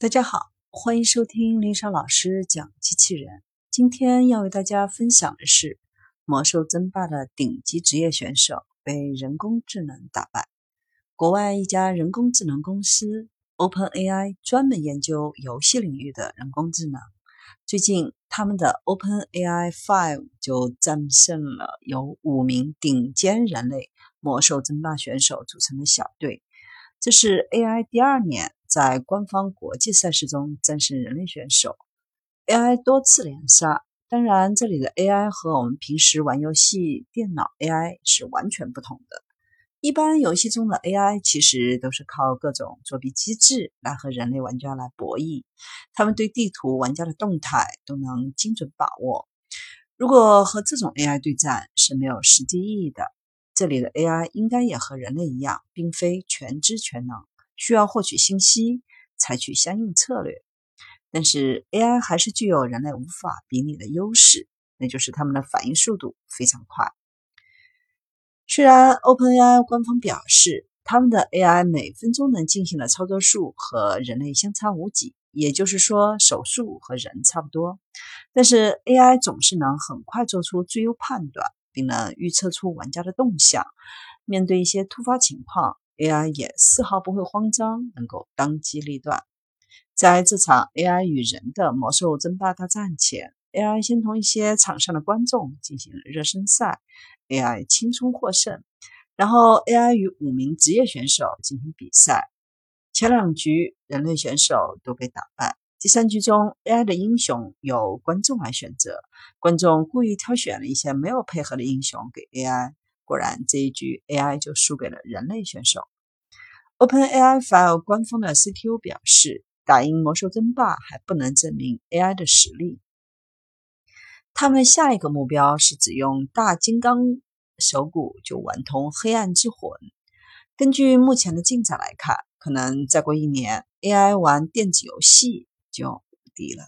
大家好，欢迎收听林莎老师讲机器人。今天要为大家分享的是《魔兽争霸》的顶级职业选手被人工智能打败。国外一家人工智能公司 OpenAI 专门研究游戏领域的人工智能。最近，他们的 OpenAI Five 就战胜了由五名顶尖人类魔兽争霸选手组成的小队。这是 AI 第二年。在官方国际赛事中战胜人类选手，AI 多次连杀。当然，这里的 AI 和我们平时玩游戏电脑 AI 是完全不同的。一般游戏中的 AI 其实都是靠各种作弊机制来和人类玩家来博弈，他们对地图、玩家的动态都能精准把握。如果和这种 AI 对战是没有实际意义的。这里的 AI 应该也和人类一样，并非全知全能。需要获取信息，采取相应策略，但是 AI 还是具有人类无法比拟的优势，那就是他们的反应速度非常快。虽然 OpenAI 官方表示他们的 AI 每分钟能进行的操作数和人类相差无几，也就是说手速和人差不多，但是 AI 总是能很快做出最优判断，并能预测出玩家的动向。面对一些突发情况，AI 也丝毫不会慌张，能够当机立断。在这场 AI 与人的魔兽争霸大战前，AI 先同一些场上的观众进行了热身赛，AI 轻松获胜。然后 AI 与五名职业选手进行比赛，前两局人类选手都被打败。第三局中，AI 的英雄由观众来选择，观众故意挑选了一些没有配合的英雄给 AI。果然，这一局 AI 就输给了人类选手。OpenAI File 官方的 CTO 表示，打赢魔兽争霸还不能证明 AI 的实力。他们下一个目标是只用大金刚手骨就玩通黑暗之魂。根据目前的进展来看，可能再过一年，AI 玩电子游戏就无敌了。